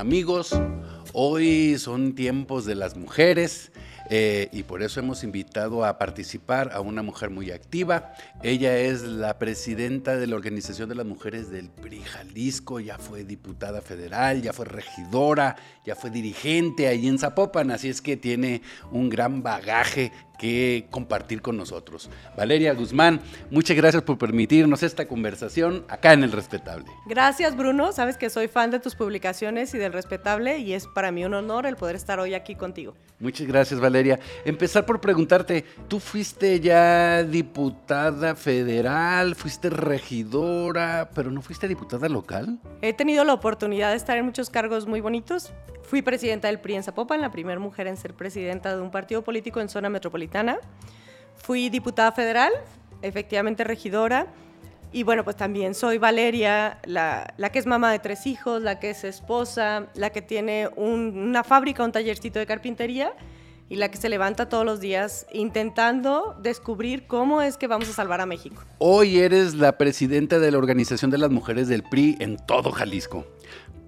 amigos. Hoy son tiempos de las mujeres eh, y por eso hemos invitado a participar a una mujer muy activa. Ella es la presidenta de la Organización de las Mujeres del PRI Jalisco, ya fue diputada federal, ya fue regidora, ya fue dirigente ahí en Zapopan, así es que tiene un gran bagaje que compartir con nosotros. Valeria Guzmán, muchas gracias por permitirnos esta conversación acá en El Respetable. Gracias Bruno, sabes que soy fan de tus publicaciones y del Respetable y es para mí un honor el poder estar hoy aquí contigo. Muchas gracias Valeria. Empezar por preguntarte, ¿tú fuiste ya diputada federal, fuiste regidora, pero no fuiste diputada local? He tenido la oportunidad de estar en muchos cargos muy bonitos. Fui presidenta del PRI en Zapopan, la primera mujer en ser presidenta de un partido político en zona metropolitana. Fui diputada federal, efectivamente regidora. Y bueno, pues también soy Valeria, la, que es mamá de tres hijos, la que es esposa, la que tiene una fábrica, un tallercito de carpintería y la que se levanta todos los días intentando descubrir cómo es que vamos a salvar a México. Hoy eres la presidenta de la Organización de las Mujeres del PRI en todo Jalisco.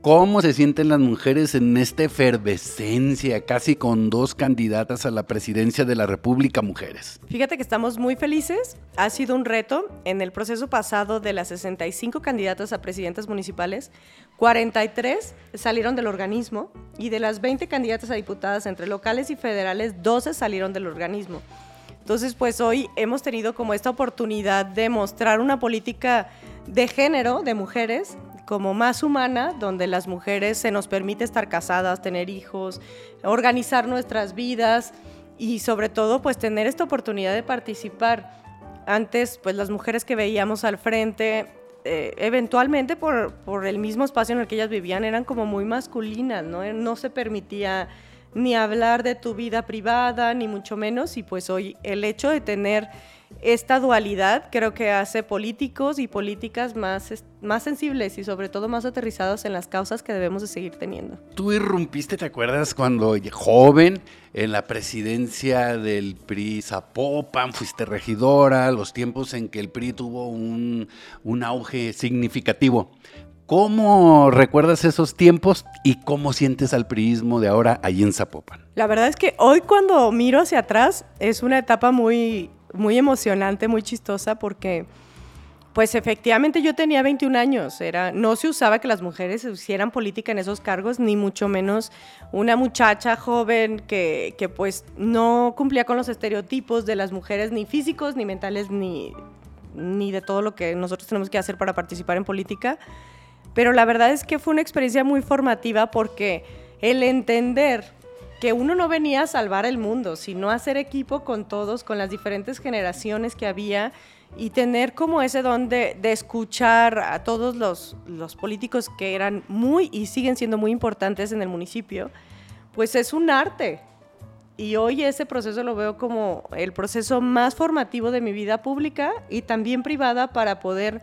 ¿Cómo se sienten las mujeres en esta efervescencia, casi con dos candidatas a la presidencia de la República Mujeres? Fíjate que estamos muy felices. Ha sido un reto. En el proceso pasado de las 65 candidatas a presidentas municipales, 43 salieron del organismo y de las 20 candidatas a diputadas entre locales y federales, 12 salieron del organismo. Entonces, pues hoy hemos tenido como esta oportunidad de mostrar una política de género de mujeres como más humana, donde las mujeres se nos permite estar casadas, tener hijos, organizar nuestras vidas y sobre todo pues tener esta oportunidad de participar. Antes pues las mujeres que veíamos al frente, eh, eventualmente por, por, el mismo espacio en el que ellas vivían, eran como muy masculinas, ¿no? No se permitía ni hablar de tu vida privada, ni mucho menos, y pues hoy el hecho de tener esta dualidad creo que hace políticos y políticas más, más sensibles y sobre todo más aterrizados en las causas que debemos de seguir teniendo. Tú irrumpiste, ¿te acuerdas cuando joven en la presidencia del PRI Zapopan, fuiste regidora, los tiempos en que el PRI tuvo un, un auge significativo? ¿Cómo recuerdas esos tiempos y cómo sientes al priismo de ahora allí en Zapopan? La verdad es que hoy cuando miro hacia atrás es una etapa muy muy emocionante, muy chistosa, porque pues efectivamente yo tenía 21 años, era, no se usaba que las mujeres hicieran política en esos cargos, ni mucho menos una muchacha joven que, que pues no cumplía con los estereotipos de las mujeres, ni físicos, ni mentales, ni, ni de todo lo que nosotros tenemos que hacer para participar en política. Pero la verdad es que fue una experiencia muy formativa porque el entender que uno no venía a salvar el mundo, sino a hacer equipo con todos, con las diferentes generaciones que había y tener como ese don de, escuchar a todos los, los, políticos que eran muy y siguen siendo muy importantes en el municipio, pues es un arte. Y hoy ese proceso lo veo como el proceso más formativo de mi vida pública y también privada para poder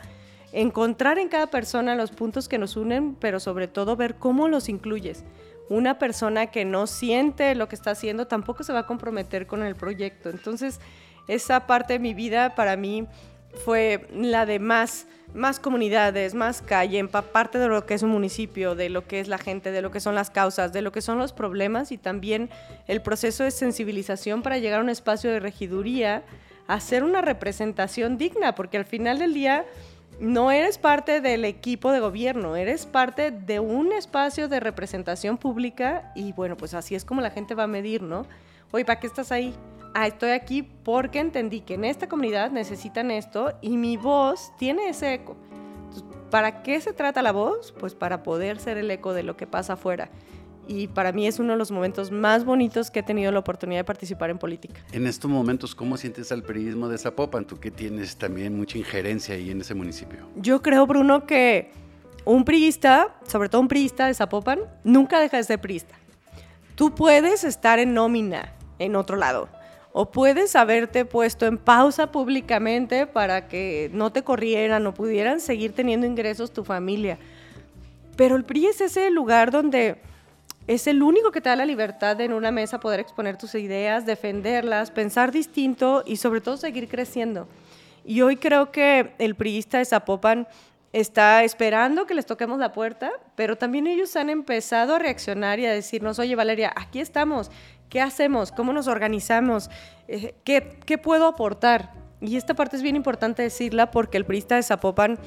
encontrar en cada persona los puntos que nos unen, pero sobre todo ver cómo los incluyes una persona que no siente lo que está haciendo tampoco se va a comprometer con el proyecto. Entonces, esa parte de mi vida para mí fue la de más, más comunidades, más calle, parte de lo que es un municipio, de lo que es la gente, de lo que son las causas, de lo que son los problemas y también el proceso de sensibilización para llegar a un espacio de regiduría, hacer una representación digna, porque al final del día no eres parte del equipo de gobierno, eres parte de un espacio de representación pública y bueno, pues así es como la gente va a medir, ¿no? Oye, ¿para qué estás ahí? Ah, estoy aquí porque entendí que en esta comunidad necesitan esto y mi voz tiene ese eco. ¿Para qué se trata la voz? Pues para poder ser el eco de lo que pasa afuera y para mí es uno de los momentos más bonitos que he tenido la oportunidad de participar en política. En estos momentos, ¿cómo sientes al periodismo de Zapopan? Tú que tienes también mucha injerencia ahí en ese municipio. Yo creo, Bruno, que un priista, sobre todo un priista de Zapopan, nunca deja de ser priista. Tú puedes estar en nómina en otro lado, o puedes haberte puesto en pausa públicamente para que no te corrieran o pudieran seguir teniendo ingresos tu familia. Pero el PRI es ese lugar donde es el único que te da la libertad de en una mesa poder exponer tus ideas, defenderlas, pensar distinto y sobre todo seguir creciendo. Y hoy creo que el priista de Zapopan está esperando que les toquemos la puerta, pero también ellos han empezado a reaccionar y a decirnos, oye Valeria, aquí estamos, ¿qué hacemos? ¿Cómo nos organizamos? Eh, ¿Qué, qué puedo aportar? Y esta parte es bien importante decirla porque el priista de Zapopan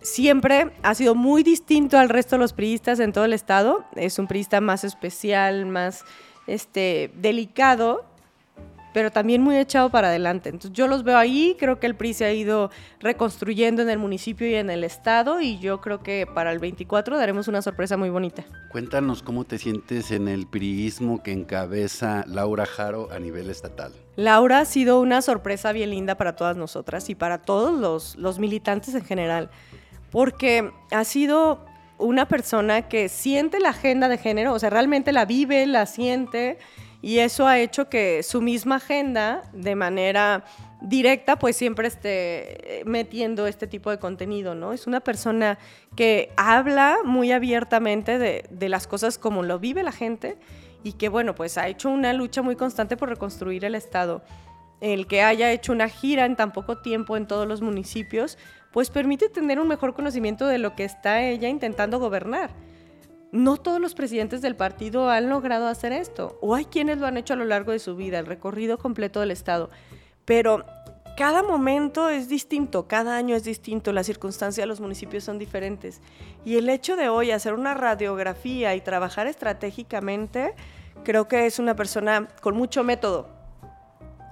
siempre ha sido muy distinto al resto de los priistas en todo el estado. Es un priista más especial, más este, delicado, pero también muy echado para adelante. Entonces yo los veo ahí, creo que el PRI se ha ido reconstruyendo en el municipio y en el estado y yo creo que para el 24 daremos una sorpresa muy bonita. Cuéntanos cómo te sientes en el priismo que encabeza Laura Jaro a nivel estatal. Laura ha sido una sorpresa bien linda para todas nosotras y para todos los, los militantes en general, porque ha sido una persona que siente la agenda de género, o sea, realmente la vive, la siente y eso ha hecho que su misma agenda, de manera directa, pues siempre esté eh, metiendo este tipo de contenido, ¿no? Es una persona que habla muy abiertamente de, las cosas como lo vive la gente y que, bueno, pues ha hecho una lucha muy constante por reconstruir el Estado. El que haya hecho una gira en tan poco tiempo en todos los municipios, pues permite tener un mejor conocimiento de lo que está ella intentando gobernar no todos los presidentes del partido han logrado hacer esto, o hay quienes lo han hecho a lo largo de su vida, el recorrido completo del Estado, pero cada momento es distinto, cada año es distinto, las circunstancias de los municipios son diferentes. Y el hecho de hoy hacer una radiografía y trabajar estratégicamente, creo que es una persona con mucho método,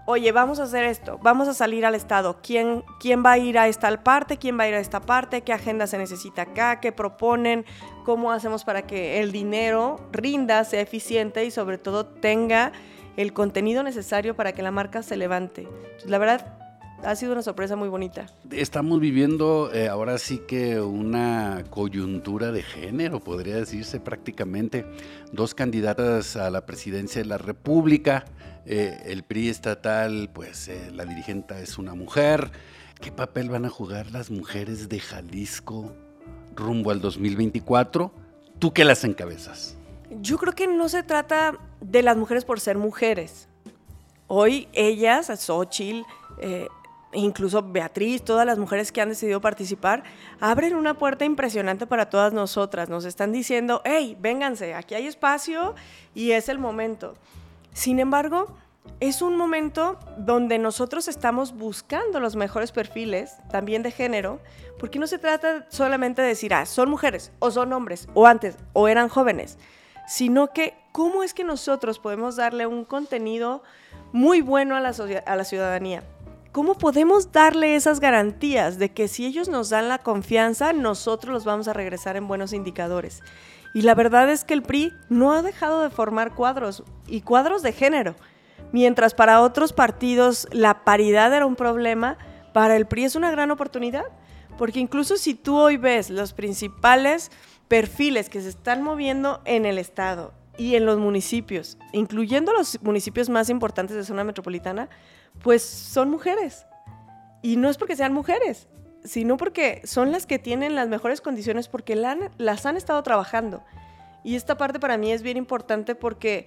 oye, vamos a hacer esto, vamos a salir al Estado, ¿Quién, quién va a ir a esta parte, quién va a ir a esta parte, qué agenda se necesita acá, qué proponen, cómo hacemos para que el dinero rinda, sea eficiente y sobre todo tenga el contenido necesario para que la marca se levante. la verdad, ha sido una sorpresa muy bonita. Estamos viviendo eh, ahora sí que una coyuntura de género, podría decirse prácticamente. Dos candidatas a la presidencia de la República, eh, el PRI estatal, pues eh, la dirigente es una mujer. ¿Qué papel van a jugar las mujeres de Jalisco rumbo al 2024? ¿Tú qué las encabezas? Yo creo que no se trata de las mujeres por ser mujeres. Hoy ellas, Xochitl, eh, incluso Beatriz, todas las mujeres que han decidido participar, abren una puerta impresionante para todas nosotras. Nos están diciendo, hey, vénganse, aquí hay espacio y es el momento. Sin embargo, es un momento donde nosotros estamos buscando los mejores perfiles, también de género, porque no se trata solamente de decir, ah, son mujeres, o son hombres, o antes, o eran jóvenes, sino que cómo es que nosotros podemos darle un contenido muy bueno a la, a la ciudadanía. ¿Cómo podemos darle esas garantías de que si ellos nos dan la confianza, nosotros los vamos a regresar en buenos indicadores? Y la verdad es que el PRI no ha dejado de formar cuadros y cuadros de género. Mientras para otros partidos la paridad era un problema, para el PRI es una gran oportunidad. Porque incluso si tú hoy ves los principales perfiles que se están moviendo en el Estado y en los municipios, incluyendo los municipios más importantes de zona metropolitana, pues son mujeres. Y no es porque sean mujeres, sino porque son las que tienen las mejores condiciones porque las han estado trabajando. Y esta parte para mí es bien importante porque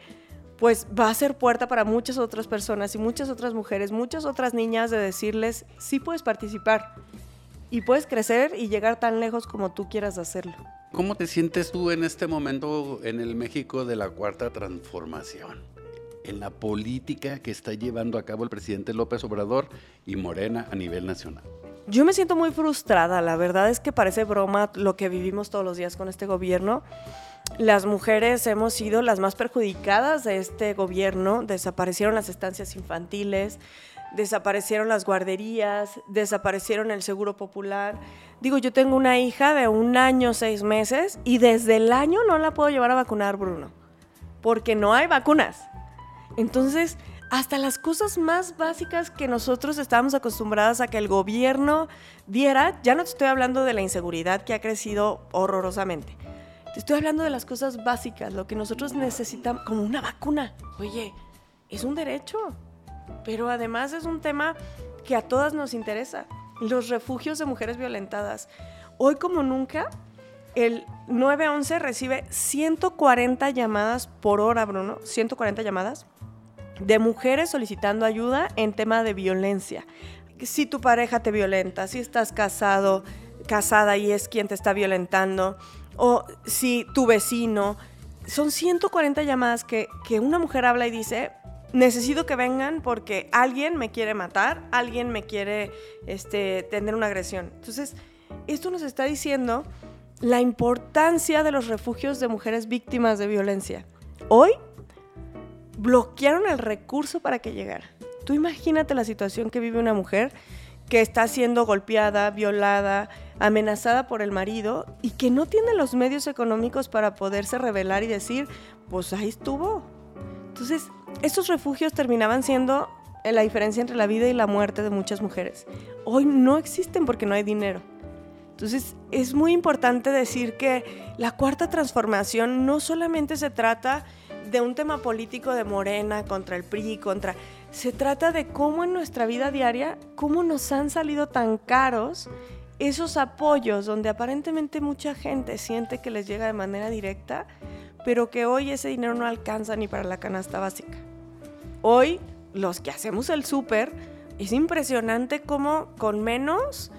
pues va a ser puerta para muchas otras personas y muchas otras mujeres, muchas otras niñas de decirles, sí puedes participar y puedes crecer y llegar tan lejos como tú quieras hacerlo. ¿Cómo te sientes tú en este momento en el México de la Cuarta Transformación? En la política que está llevando a cabo el presidente López Obrador y Morena a nivel nacional. Yo me siento muy frustrada, la verdad es que parece broma lo que vivimos todos los días con este gobierno. Las mujeres hemos sido las más perjudicadas de este gobierno, desaparecieron las estancias infantiles, desaparecieron las guarderías, desaparecieron el seguro popular. Digo, yo tengo una hija de un año, seis meses, y desde el año no la puedo llevar a vacunar, Bruno, porque no hay vacunas. Entonces, hasta las cosas más básicas que nosotros estábamos acostumbradas a que el gobierno diera, ya no te estoy hablando de la inseguridad que ha crecido horrorosamente. Te estoy hablando de las cosas básicas, lo que nosotros necesitamos, como una vacuna. Oye, es un derecho, pero además es un tema que a todas nos interesa. Los refugios de mujeres violentadas. Hoy como nunca, el 911 recibe 140 llamadas por hora, Bruno, 140 llamadas de mujeres solicitando ayuda en tema de violencia. Si tu pareja te violenta, si estás casado, casada y es quien te está violentando, o si tu vecino. Son 140 llamadas que, que una mujer habla y dice, necesito que vengan porque alguien me quiere matar, alguien me quiere este, tener una agresión. Entonces, esto nos está diciendo la importancia de los refugios de mujeres víctimas de violencia. Hoy bloquearon el recurso para que llegara. Tú imagínate la situación que vive una mujer que está siendo golpeada, violada, amenazada por el marido y que no tiene los medios económicos para poderse revelar y decir, pues ahí estuvo. Entonces, estos refugios terminaban siendo la diferencia entre la vida y la muerte de muchas mujeres. Hoy no existen porque no hay dinero. Entonces, es muy importante decir que la cuarta transformación no solamente se trata de un tema político de Morena contra el PRI, contra... Se trata de cómo en nuestra vida diaria, cómo nos han salido tan caros esos apoyos donde aparentemente mucha gente siente que les llega de manera directa, pero que hoy ese dinero no alcanza ni para la canasta básica. Hoy, los que hacemos el súper, es impresionante cómo con menos,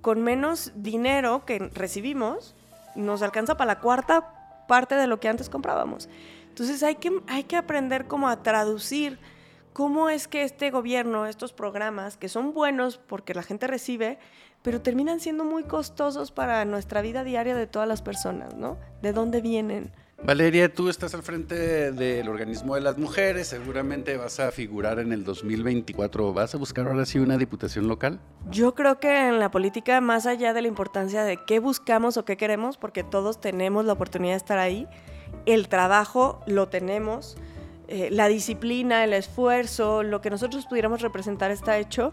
con menos dinero que recibimos, nos alcanza para la cuarta parte de lo que antes comprábamos. Entonces hay que, hay que aprender cómo a traducir cómo es que este gobierno, estos programas, que son buenos porque la gente recibe, pero terminan siendo muy costosos para nuestra vida diaria de todas las personas, ¿no? ¿De dónde vienen? Valeria, tú estás al frente del organismo de las mujeres, seguramente vas a figurar en el 2024. ¿Vas a buscar ahora sí una diputación local? Yo creo que en la política, más allá de la importancia de qué buscamos o qué queremos, porque todos tenemos la oportunidad de estar ahí, el trabajo lo tenemos, eh, la disciplina, el esfuerzo, lo que nosotros pudiéramos representar está hecho,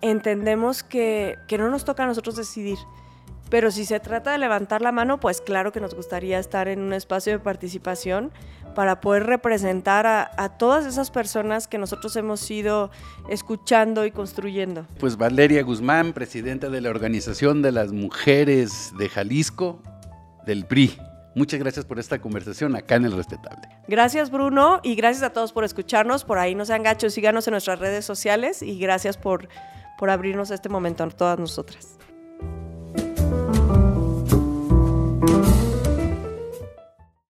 entendemos que, que no nos toca a nosotros decidir. Pero si se trata de levantar la mano, pues claro que nos gustaría estar en un espacio de participación para poder representar a, a, todas esas personas que nosotros hemos ido escuchando y construyendo. Pues Valeria Guzmán, presidenta de la Organización de las Mujeres de Jalisco, del PRI. Muchas gracias por esta conversación acá en El Respetable. Gracias Bruno y gracias a todos por escucharnos. Por ahí no sean gachos, síganos en nuestras redes sociales y gracias por, por abrirnos este momento a todas nosotras.